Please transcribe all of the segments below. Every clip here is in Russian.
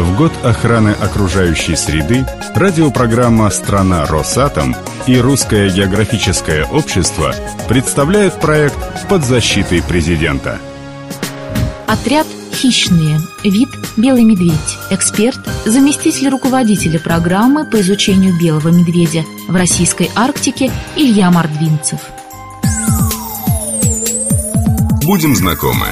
В год охраны окружающей среды радиопрограмма «Страна Росатом» и Русское географическое общество представляют проект «Под защитой президента». Отряд «Хищные». Вид «Белый медведь». Эксперт, заместитель руководителя программы по изучению белого медведя в российской Арктике Илья Мордвинцев. Будем знакомы.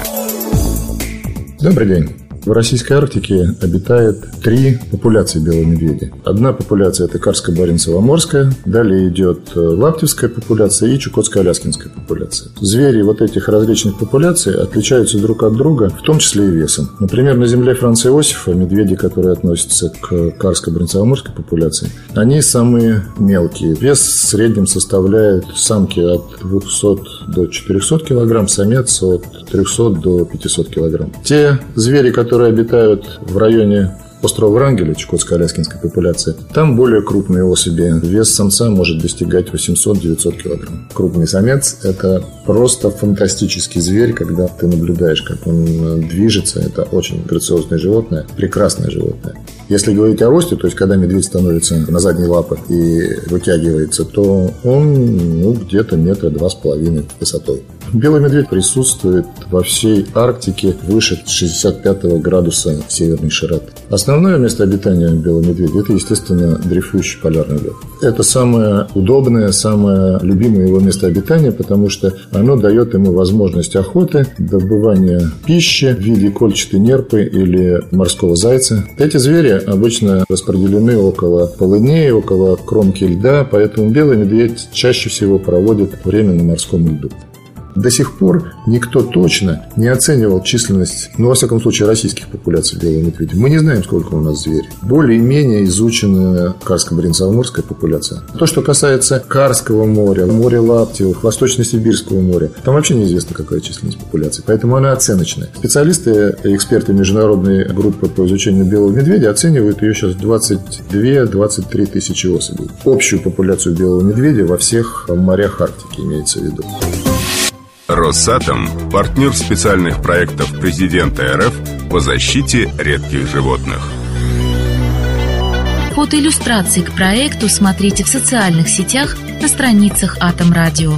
Добрый день. В российской Арктике обитает три популяции белого медведя. Одна популяция – это Карско-Баренцево-Морская, далее идет э, Лаптевская популяция и Чукотско-Аляскинская популяция. Звери вот этих различных популяций отличаются друг от друга, в том числе и весом. Например, на земле Франца Иосифа медведи, которые относятся к Карско-Баренцево-Морской популяции, они самые мелкие. Вес в среднем составляет самки от 200 до 400 килограмм, самец от 300 до 500 килограмм. Те звери, которые обитают в районе острова Врангеля, чукотско-аляскинской популяции, там более крупные особи. Вес самца может достигать 800-900 килограмм. Крупный самец – это просто фантастический зверь, когда ты наблюдаешь, как он движется. Это очень грациозное животное, прекрасное животное. Если говорить о росте, то есть когда медведь становится на задние лапы и вытягивается, то он ну, где-то метра два с половиной высотой. Белый медведь присутствует во всей Арктике выше 65 градуса северной широты. Основное место обитания белого медведя – это, естественно, дрейфующий полярный лед. Это самое удобное, самое любимое его место обитания, потому что оно дает ему возможность охоты, добывания пищи в виде кольчатой нерпы или морского зайца. Эти звери обычно распределены около полыней, около кромки льда, поэтому белый медведь чаще всего проводит время на морском льду. До сих пор никто точно не оценивал численность, ну, во всяком случае, российских популяций белого медведя. Мы не знаем, сколько у нас зверей. Более-менее изучена Карско-Баренцево-морская популяция. То, что касается Карского моря, моря Лаптевых, Восточно-Сибирского моря, там вообще неизвестно, какая численность популяции. Поэтому она оценочная. Специалисты эксперты международной группы по изучению белого медведя оценивают ее сейчас 22-23 тысячи особей. Общую популяцию белого медведя во всех морях Арктики имеется в виду. Росатом – партнер специальных проектов президента РФ по защите редких животных. Фотоиллюстрации к проекту смотрите в социальных сетях на страницах Атом Радио.